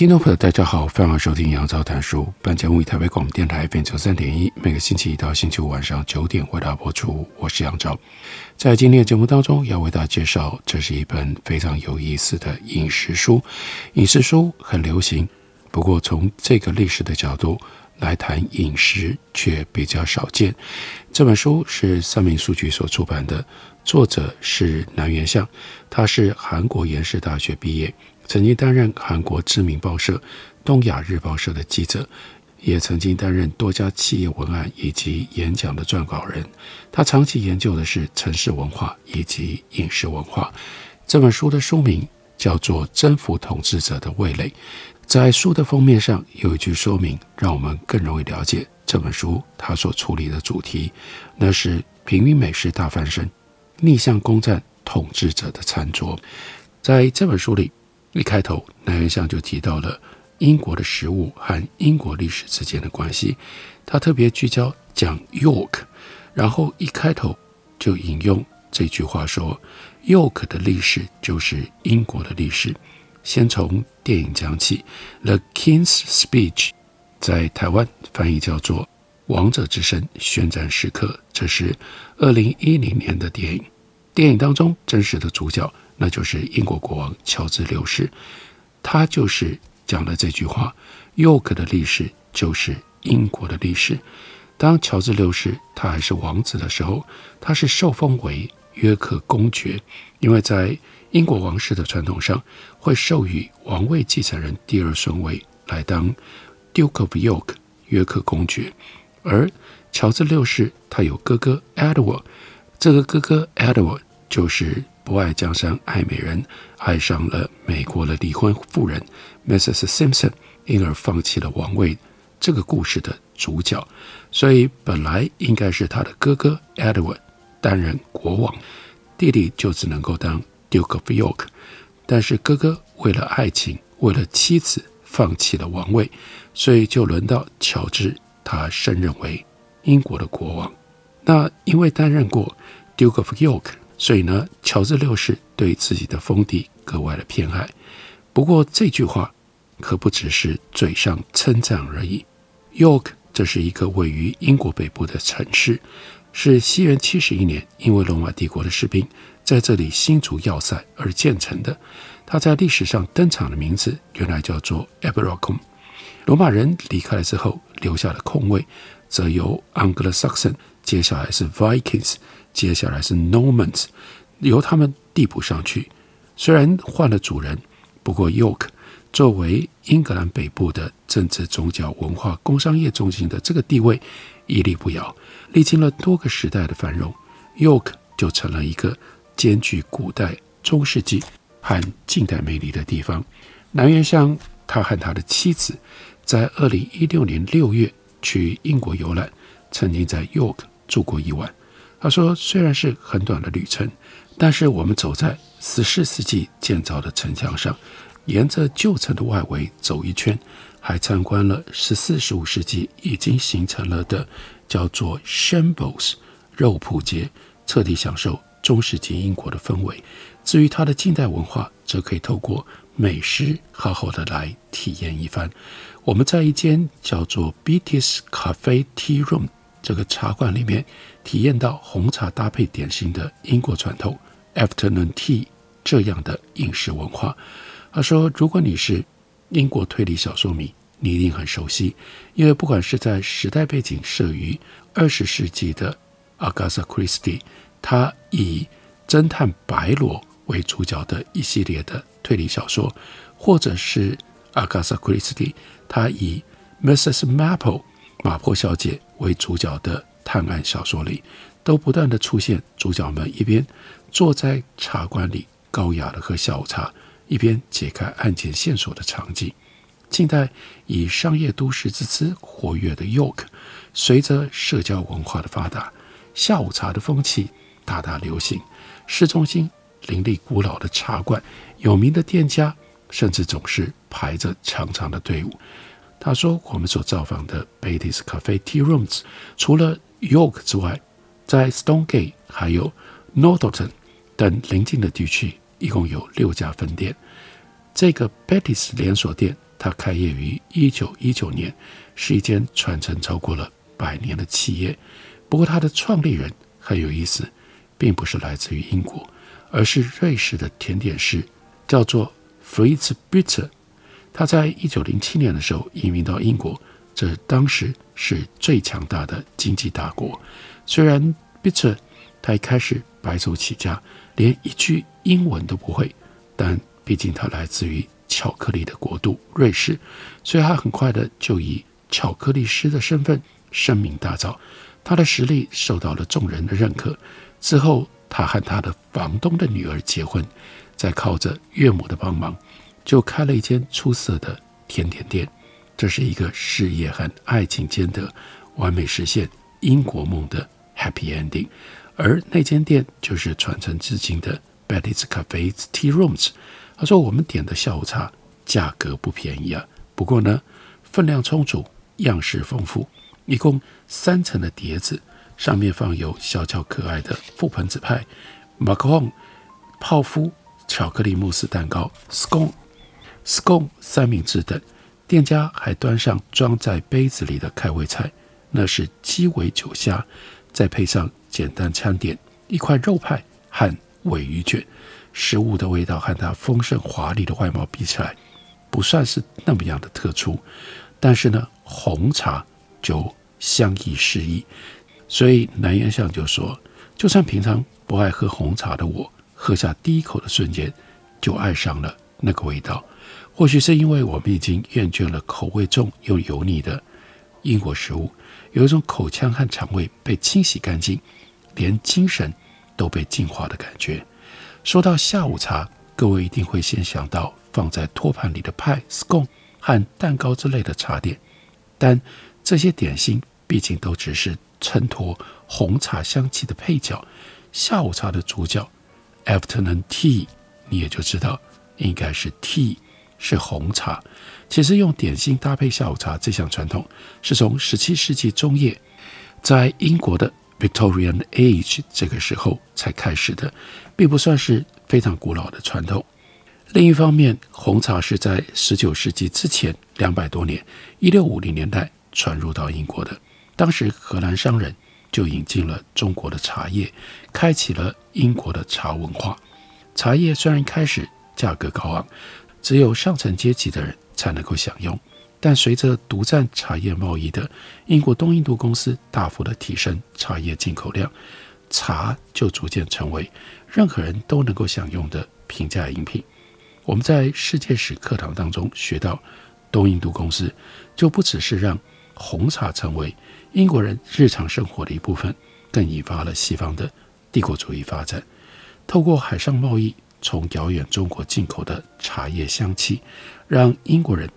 听众朋友，大家好，欢迎收听杨照谈书。本节目以台北广播电台 FM 三点一，每个星期一到星期五晚上九点为大家播出。我是杨照，在今天的节目当中，要为大家介绍，这是一本非常有意思的饮食书。饮食书很流行，不过从这个历史的角度来谈饮食却比较少见。这本书是三民书局所出版的，作者是南元相，他是韩国延世大学毕业。曾经担任韩国知名报社《东亚日报社》的记者，也曾经担任多家企业文案以及演讲的撰稿人。他长期研究的是城市文化以及饮食文化。这本书的书名叫做《征服统治者的味蕾》。在书的封面上有一句说明，让我们更容易了解这本书它所处理的主题，那是平民美食大翻身，逆向攻占统治者的餐桌。在这本书里。一开头，南原相就提到了英国的食物和英国历史之间的关系。他特别聚焦讲 York，然后一开头就引用这句话说：“York 的历史就是英国的历史。”先从电影讲起，《The King's Speech》在台湾翻译叫做《王者之声宣战时刻》，这是二零一零年的电影。电影当中真实的主角。那就是英国国王乔治六世，他就是讲了这句话：“York 的历史就是英国的历史。”当乔治六世他还是王子的时候，他是受封为约克公爵，因为在英国王室的传统上，会授予王位继承人第二顺位来当 Duke of York 约克公爵。而乔治六世他有哥哥 Edward，这个哥哥 Edward 就是。不爱江山爱美人，爱上了美国的离婚妇人 Mrs. Simpson，因而放弃了王位。这个故事的主角，所以本来应该是他的哥哥 Edward 担任国王，弟弟就只能够当 Duke of York。但是哥哥为了爱情，为了妻子，放弃了王位，所以就轮到乔治，他升任为英国的国王。那因为担任过 Duke of York。所以呢，乔治六世对自己的封地格外的偏爱。不过这句话可不只是嘴上称赞而已。York 这是一个位于英国北部的城市，是西元七十一年因为罗马帝国的士兵在这里新筑要塞而建成的。它在历史上登场的名字原来叫做 Eboracum。罗马人离开了之后，留下的空位则由 Anglo-Saxon，接下来是 Vikings。接下来是 Normans，由他们递补上去。虽然换了主人，不过 York 作为英格兰北部的政治、宗教、文化、工商业中心的这个地位屹立不摇。历经了多个时代的繁荣，York 就成了一个兼具古代、中世纪和近代魅力的地方。南原相他和他的妻子在二零一六年六月去英国游览，曾经在 York 住过一晚。他说：“虽然是很短的旅程，但是我们走在十四世纪建造的城墙上，沿着旧城的外围走一圈，还参观了十四、十五世纪已经形成了的叫做 Shambles 肉铺街，彻底享受中世纪英国的氛围。至于它的近代文化，则可以透过美食好好的来体验一番。我们在一间叫做 Beatty's Cafe Tea Room 这个茶馆里面。”体验到红茶搭配点心的英国传统 afternoon tea 这样的饮食文化。他说：“如果你是英国推理小说迷，你一定很熟悉，因为不管是在时代背景设于二十世纪的 Agatha Christie，他以侦探白罗为主角的一系列的推理小说，或者是 Agatha Christie，他以 Mrs. Maple 马坡小姐为主角的。”探案小说里，都不断地出现主角们一边坐在茶馆里高雅的喝下午茶，一边解开案件线索的场景。近代以商业都市之姿活跃的 York，随着社交文化的发达，下午茶的风气大大流行。市中心林立古老的茶馆，有名的店家甚至总是排着长长的队伍。他说：“我们所造访的 Betty's Cafe Tea Rooms，除了 York 之外，在 Stonegate 还有 Northerton 等邻近的地区，一共有六家分店。这个 Betty's 连锁店。”它开业于一九一九年，是一间传承超过了百年的企业。不过，它的创立人很有意思，并不是来自于英国，而是瑞士的甜点师，叫做 Fritz Bitter。他在一九零七年的时候移民到英国，这当时是最强大的经济大国。虽然 Bitter 他一开始白手起家，连一句英文都不会，但毕竟他来自于。巧克力的国度瑞士，所以他很快的就以巧克力师的身份声名大噪，他的实力受到了众人的认可。之后，他和他的房东的女儿结婚，再靠着岳母的帮忙，就开了一间出色的甜点店。这是一个事业和爱情兼得、完美实现英国梦的 Happy Ending，而那间店就是传承至今的 Betty's Cafe Tea Rooms。他说：“我们点的下午茶价格不便宜啊，不过呢，分量充足，样式丰富，一共三层的碟子，上面放有小巧可爱的覆盆子派、Macron 泡芙、巧克力慕斯蛋糕、scone、scone 三明治等。店家还端上装在杯子里的开胃菜，那是鸡尾酒虾，再配上简单餐点一块肉派和尾鱼卷。”食物的味道和它丰盛华丽的外貌比起来，不算是那么样的特殊，但是呢，红茶就相宜适宜，所以南原相就说，就算平常不爱喝红茶的我，喝下第一口的瞬间，就爱上了那个味道。或许是因为我们已经厌倦了口味重又油腻的英国食物，有一种口腔和肠胃被清洗干净，连精神都被净化的感觉。说到下午茶，各位一定会先想到放在托盘里的派、scone 和蛋糕之类的茶点，但这些点心毕竟都只是衬托红茶香气的配角。下午茶的主角，afternoon tea，你也就知道应该是 tea，是红茶。其实用点心搭配下午茶这项传统，是从17世纪中叶在英国的。Victorian Age 这个时候才开始的，并不算是非常古老的传统。另一方面，红茶是在19世纪之前两百多年，1650年代传入到英国的。当时荷兰商人就引进了中国的茶叶，开启了英国的茶文化。茶叶虽然开始价格高昂，只有上层阶级的人才能够享用。但随着独占茶叶贸易的英国东印度公司大幅的提升茶叶进口量，茶就逐渐成为任何人都能够享用的平价饮品。我们在世界史课堂当中学到，东印度公司就不只是让红茶成为英国人日常生活的一部分，更引发了西方的帝国主义发展。透过海上贸易，从遥远中国进口的茶叶香气，让英国人。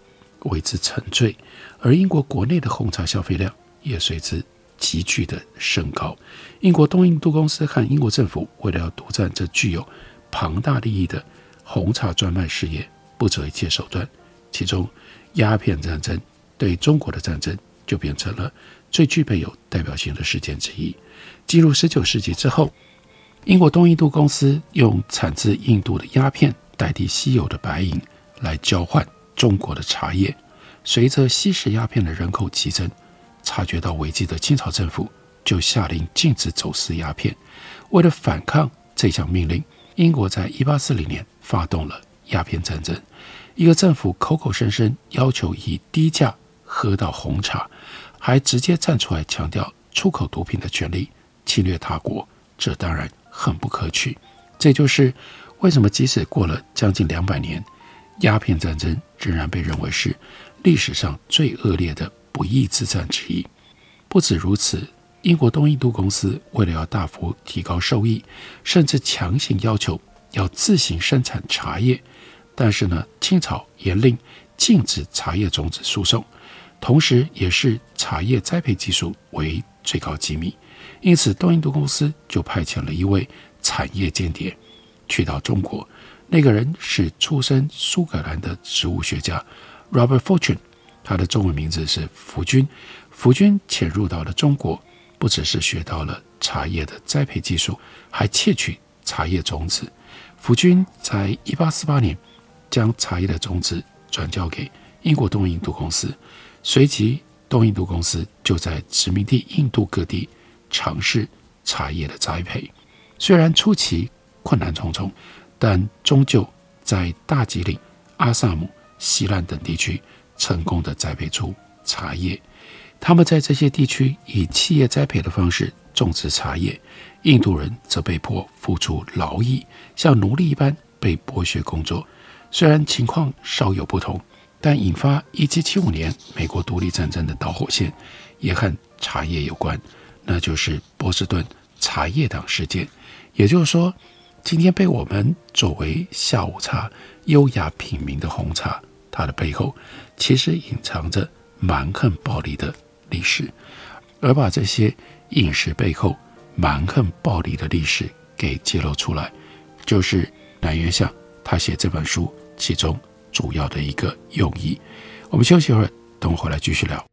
为之沉醉，而英国国内的红茶消费量也随之急剧的升高。英国东印度公司和英国政府为了要独占这具有庞大利益的红茶专卖事业，不择一切手段。其中，鸦片战争对中国的战争就变成了最具备有代表性的事件之一。进入十九世纪之后，英国东印度公司用产自印度的鸦片代替稀有的白银来交换。中国的茶叶，随着吸食鸦片的人口激增，察觉到危机的清朝政府就下令禁止走私鸦片。为了反抗这项命令，英国在一八四零年发动了鸦片战争。一个政府口口声声要求以低价喝到红茶，还直接站出来强调出口毒品的权利，侵略他国，这当然很不可取。这就是为什么即使过了将近两百年，鸦片战争仍然被认为是历史上最恶劣的不义之战之一。不止如此，英国东印度公司为了要大幅提高收益，甚至强行要求要自行生产茶叶，但是呢，清朝严令禁止茶叶种子输送，同时也是茶叶栽培技术为最高机密，因此东印度公司就派遣了一位产业间谍去到中国。那个人是出身苏格兰的植物学家 Robert Fortune，他的中文名字是福军。福军潜入到了中国，不只是学到了茶叶的栽培技术，还窃取茶叶种子。福军在一八四八年将茶叶的种子转交给英国东印度公司，随即东印度公司就在殖民地印度各地尝试茶叶的栽培。虽然初期困难重重，但终究在大吉岭、阿萨姆、锡兰等地区成功地栽培出茶叶。他们在这些地区以企业栽培的方式种植茶叶，印度人则被迫付出劳役，像奴隶一般被剥削工作。虽然情况稍有不同，但引发1775年美国独立战争的导火线也和茶叶有关，那就是波士顿茶叶党事件。也就是说，今天被我们作为下午茶优雅品茗的红茶，它的背后其实隐藏着蛮横暴力的历史，而把这些饮食背后蛮横暴力的历史给揭露出来，就是南原相他写这本书其中主要的一个用意。我们休息一会儿，等我回来继续聊。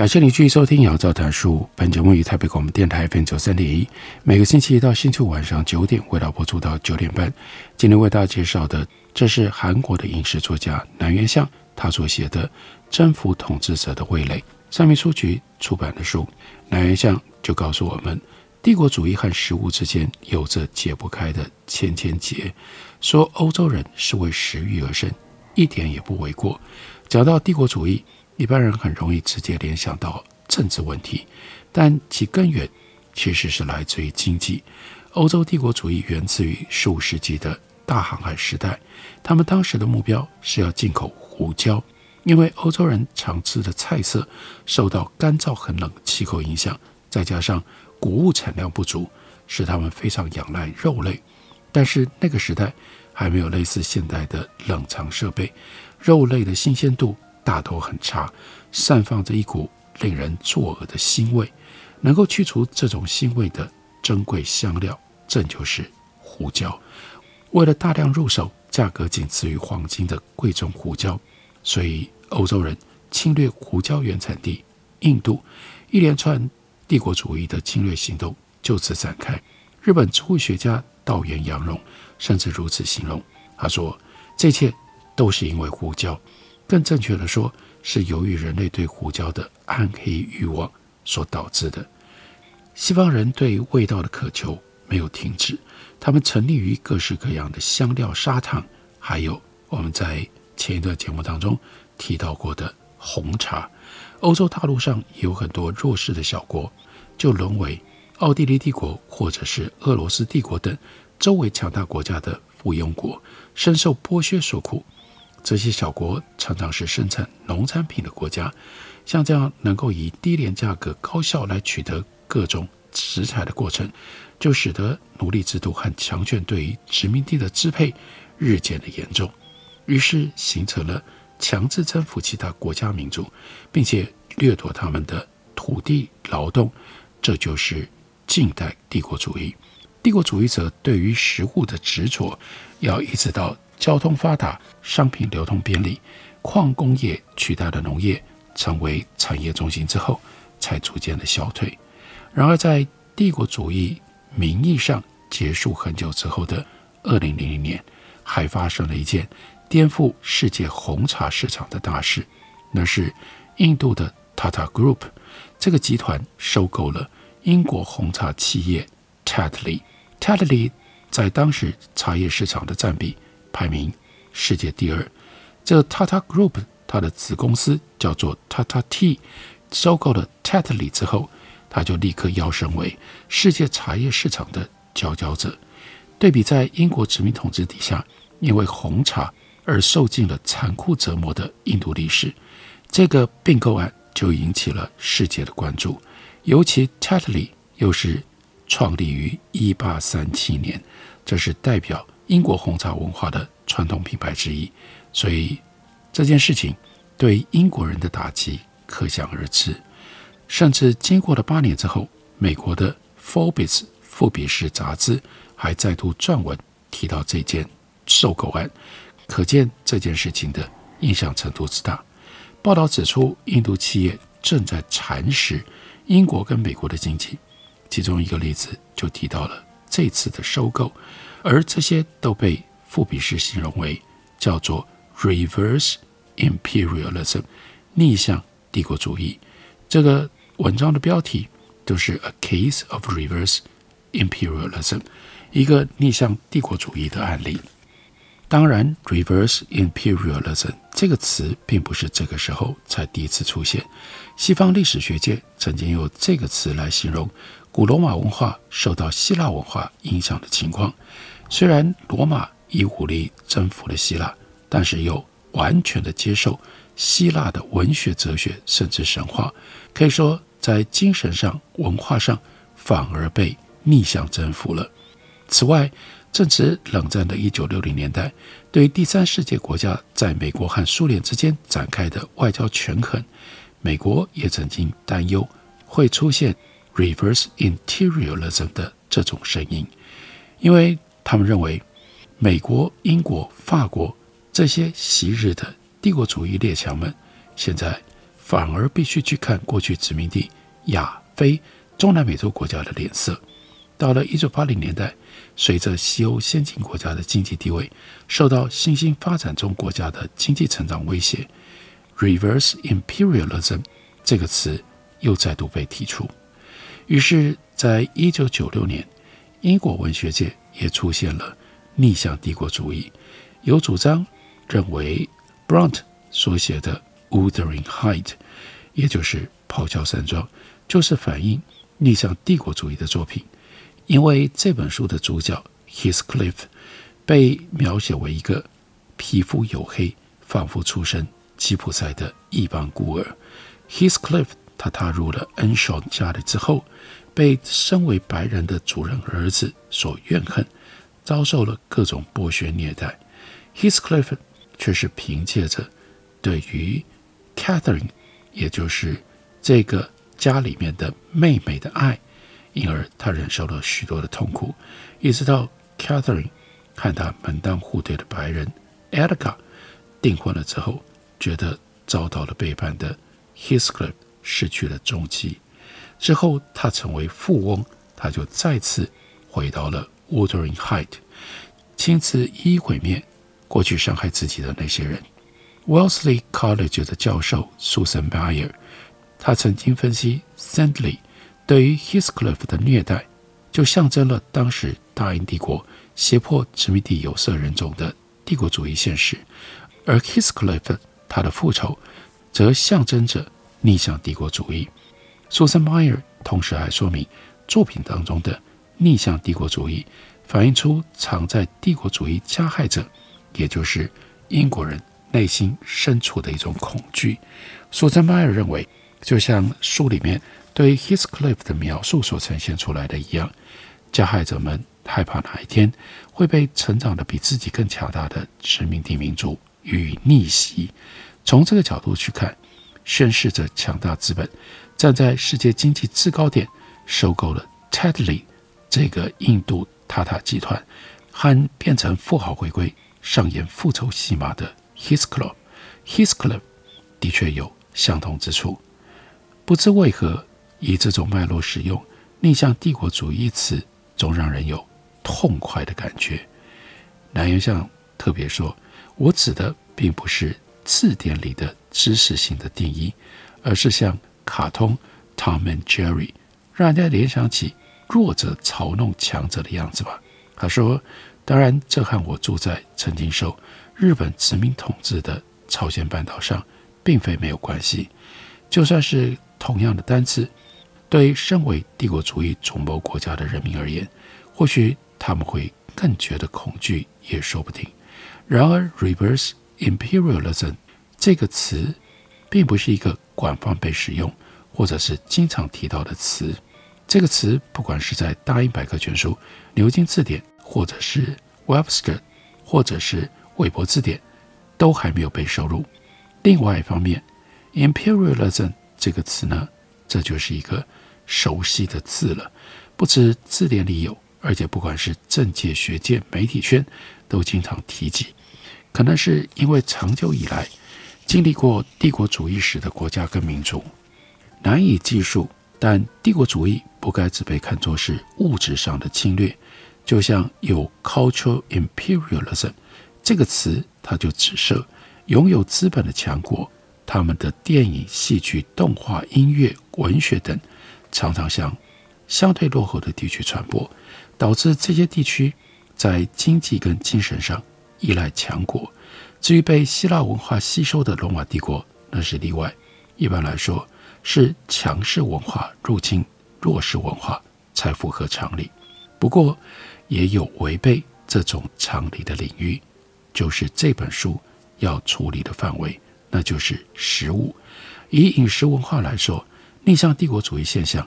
感谢你继续收听《杨照谈书》。本节目于台北广播电台 FM 九三点一，每个星期一到星期五晚上九点，为大家播出到九点半。今天为大家介绍的，这是韩国的饮食作家南原相他所写的《征服统治者的味蕾》。上面书局出版的书，南原相就告诉我们，帝国主义和食物之间有着解不开的千千结。说欧洲人是为食欲而生，一点也不为过。讲到帝国主义。一般人很容易直接联想到政治问题，但其根源其实是来自于经济。欧洲帝国主义源自于十五世纪的大航海时代，他们当时的目标是要进口胡椒，因为欧洲人常吃的菜色受到干燥很冷气候影响，再加上谷物产量不足，使他们非常仰赖肉类。但是那个时代还没有类似现代的冷藏设备，肉类的新鲜度。大都很差，散发着一股令人作呕的腥味。能够去除这种腥味的珍贵香料，正就是胡椒。为了大量入手价格仅次于黄金的贵重胡椒，所以欧洲人侵略胡椒原产地印度，一连串帝国主义的侵略行动就此展开。日本植物学家稻垣阳荣甚至如此形容：“他说，这一切都是因为胡椒。”更正确的说，是由于人类对胡椒的暗黑欲望所导致的。西方人对味道的渴求没有停止，他们沉溺于各式各样的香料、砂糖，还有我们在前一段节目当中提到过的红茶。欧洲大陆上有很多弱势的小国，就沦为奥地利帝国或者是俄罗斯帝国等周围强大国家的附庸国，深受剥削所苦。这些小国常常是生产农产品的国家，像这样能够以低廉价格高效来取得各种食材的过程，就使得奴隶制度和强权对于殖民地的支配日渐的严重，于是形成了。强制征服其他国家民族，并且掠夺他们的土地劳动，这就是近代帝国主义。帝国主义者对于食物的执着，要一直到交通发达、商品流通便利、矿工业取代了农业，成为产业中心之后，才逐渐的消退。然而，在帝国主义名义上结束很久之后的二零零零年，还发生了一件。颠覆世界红茶市场的大事，那是印度的 Tata Group 这个集团收购了英国红茶企业 Tatley。Tatley 在当时茶叶市场的占比排名世界第二。这 Tata Group 它的子公司叫做 Tata Tea，收购了 Tetley 之后，它就立刻跃升为世界茶叶市场的佼佼者。对比在英国殖民统治底下，因为红茶。而受尽了残酷折磨的印度历史，这个并购案就引起了世界的关注。尤其 Tetley 又是创立于1837年，这是代表英国红茶文化的传统品牌之一，所以这件事情对英国人的打击可想而知。甚至经过了八年之后，美国的 Forbes 富比士杂志还再度撰文提到这件收购案。可见这件事情的影响程度之大。报道指出，印度企业正在蚕食英国跟美国的经济。其中一个例子就提到了这次的收购，而这些都被富比士形容为叫做 “reverse imperialism” 逆向帝国主义。这个文章的标题都是 “a case of reverse imperialism”，一个逆向帝国主义的案例。当然，reverse imperialism 这个词并不是这个时候才第一次出现。西方历史学界曾经用这个词来形容古罗马文化受到希腊文化影响的情况。虽然罗马以武力征服了希腊，但是又完全的接受希腊的文学、哲学，甚至神话。可以说，在精神上、文化上，反而被逆向征服了。此外，正值冷战的一九六零年代，对第三世界国家在美国和苏联之间展开的外交权衡，美国也曾经担忧会出现 reverse imperialism 的这种声音，因为他们认为美国、英国、法国这些昔日的帝国主义列强们，现在反而必须去看过去殖民地亚非中南美洲国家的脸色。到了一九八零年代。随着西欧先进国家的经济地位受到新兴发展中国家的经济成长威胁，“reverse imperialism” 这个词又再度被提出。于是，在一九九六年，英国文学界也出现了逆向帝国主义，有主张认为，Bront 所写的《Wuthering Height》，也就是《咆哮山庄》，就是反映逆向帝国主义的作品。因为这本书的主角 Heathcliff 被描写为一个皮肤黝黑、仿佛出身吉普赛的异邦孤儿。Heathcliff 他踏入了恩赏家里之后，被身为白人的主人儿子所怨恨，遭受了各种剥削虐待。Heathcliff 却是凭借着对于 Catherine，也就是这个家里面的妹妹的爱。因而，他忍受了许多的痛苦，一直到 Catherine 和他门当户对的白人 Edgar 订婚了之后，觉得遭到了背叛的 Heathcliff 失去了踪迹。之后，他成为富翁，他就再次回到了 Wuthering Height，亲自一一毁灭过去伤害自己的那些人。Wellesley College 的教授 Susan Meyer，他曾经分析 Sandley。对于 Heathcliff 的虐待，就象征了当时大英帝国胁迫殖民地有色人种的帝国主义现实，而 Heathcliff 他的复仇，则象征着逆向帝国主义。Susan Meyer 同时还说明，作品当中的逆向帝国主义，反映出藏在帝国主义加害者，也就是英国人内心深处的一种恐惧。Susan Meyer 认为，就像书里面对 Heathcliff 的描述所呈现出来的一样，加害者们害怕哪一天会被成长的比自己更强大的殖民地民族予以逆袭。从这个角度去看，宣示着强大资本站在世界经济制高点，收购了 Tetley 这个印度塔塔集团，和变成富豪回归、上演复仇戏码的 His Club，His Club 的确有相同之处。不知为何，以这种脉络使用“逆向帝国主义”一词，总让人有痛快的感觉。南原向特别说：“我指的并不是。”字典里的知识性的定义，而是像卡通 Tom and Jerry，让人家联想起弱者嘲弄强者的样子吧。他说：“当然，这和我住在曾经受日本殖民统治的朝鲜半岛上，并非没有关系。就算是同样的单词，对身为帝国主义主谋国家的人民而言，或许他们会更觉得恐惧，也说不定。然而，reverse。” Imperialism 这个词并不是一个广泛被使用或者是经常提到的词。这个词不管是在大英百科全书、牛津字典，或者是 Webster，或者是韦伯字典，都还没有被收录。另外一方面，Imperialism 这个词呢，这就是一个熟悉的字了，不止字典里有，而且不管是政界、学界、媒体圈，都经常提及。可能是因为长久以来经历过帝国主义史的国家跟民族难以计数，但帝国主义不该只被看作是物质上的侵略，就像有 cultural imperialism 这个词，它就指涉拥有资本的强国，他们的电影、戏剧、动画、音乐、文学等，常常向相对落后的地区传播，导致这些地区在经济跟精神上。依赖强国，至于被希腊文化吸收的罗马帝国，那是例外。一般来说，是强势文化入侵弱势文化才符合常理。不过，也有违背这种常理的领域，就是这本书要处理的范围，那就是食物。以饮食文化来说，逆向帝国主义现象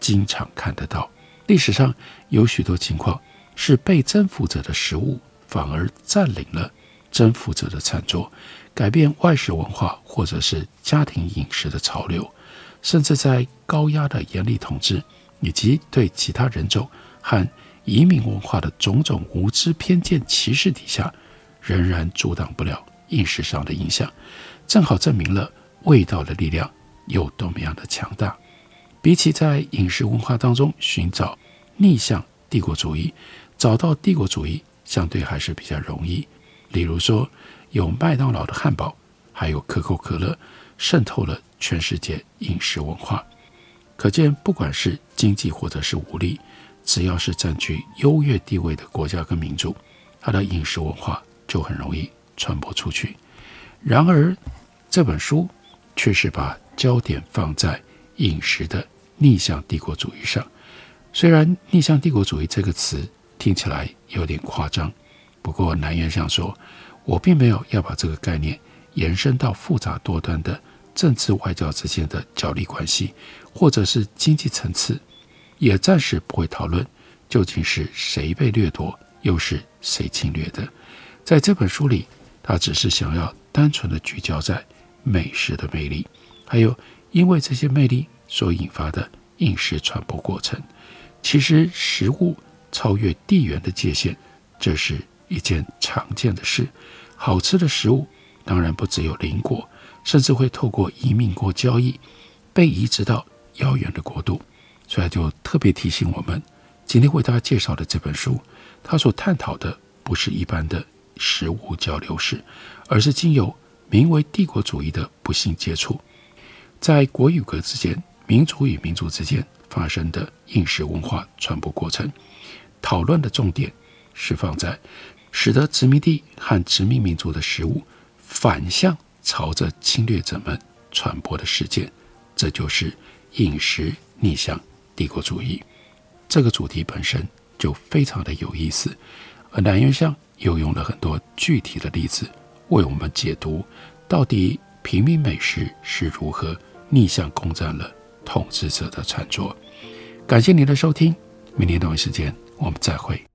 经常看得到。历史上有许多情况是被征服者的食物。反而占领了征服者的餐桌，改变外食文化或者是家庭饮食的潮流，甚至在高压的严厉统治以及对其他人种和移民文化的种种无知偏见歧视底下，仍然阻挡不了饮食上的影响。正好证明了味道的力量有多么样的强大。比起在饮食文化当中寻找逆向帝国主义，找到帝国主义。相对还是比较容易，例如说有麦当劳的汉堡，还有可口可乐，渗透了全世界饮食文化。可见，不管是经济或者是武力，只要是占据优越地位的国家跟民族，它的饮食文化就很容易传播出去。然而，这本书却是把焦点放在饮食的逆向帝国主义上。虽然“逆向帝国主义”这个词，听起来有点夸张，不过南原想说，我并没有要把这个概念延伸到复杂多端的政治外交之间的角力关系，或者是经济层次，也暂时不会讨论究竟是谁被掠夺，又是谁侵略的。在这本书里，他只是想要单纯的聚焦在美食的魅力，还有因为这些魅力所引发的饮食传播过程。其实食物。超越地缘的界限，这是一件常见的事。好吃的食物当然不只有邻国，甚至会透过移民国交易被移植到遥远的国度。所以就特别提醒我们，今天为大家介绍的这本书，它所探讨的不是一般的食物交流史，而是经由名为帝国主义的不幸接触，在国与国之间民族与民族之间发生的饮食文化传播过程。讨论的重点是放在使得殖民地和殖民民族的食物反向朝着侵略者们传播的事件，这就是饮食逆向帝国主义。这个主题本身就非常的有意思，而南元祥又用了很多具体的例子为我们解读，到底平民美食是如何逆向攻占了统治者的餐桌。感谢您的收听，明天同一时间我们再会。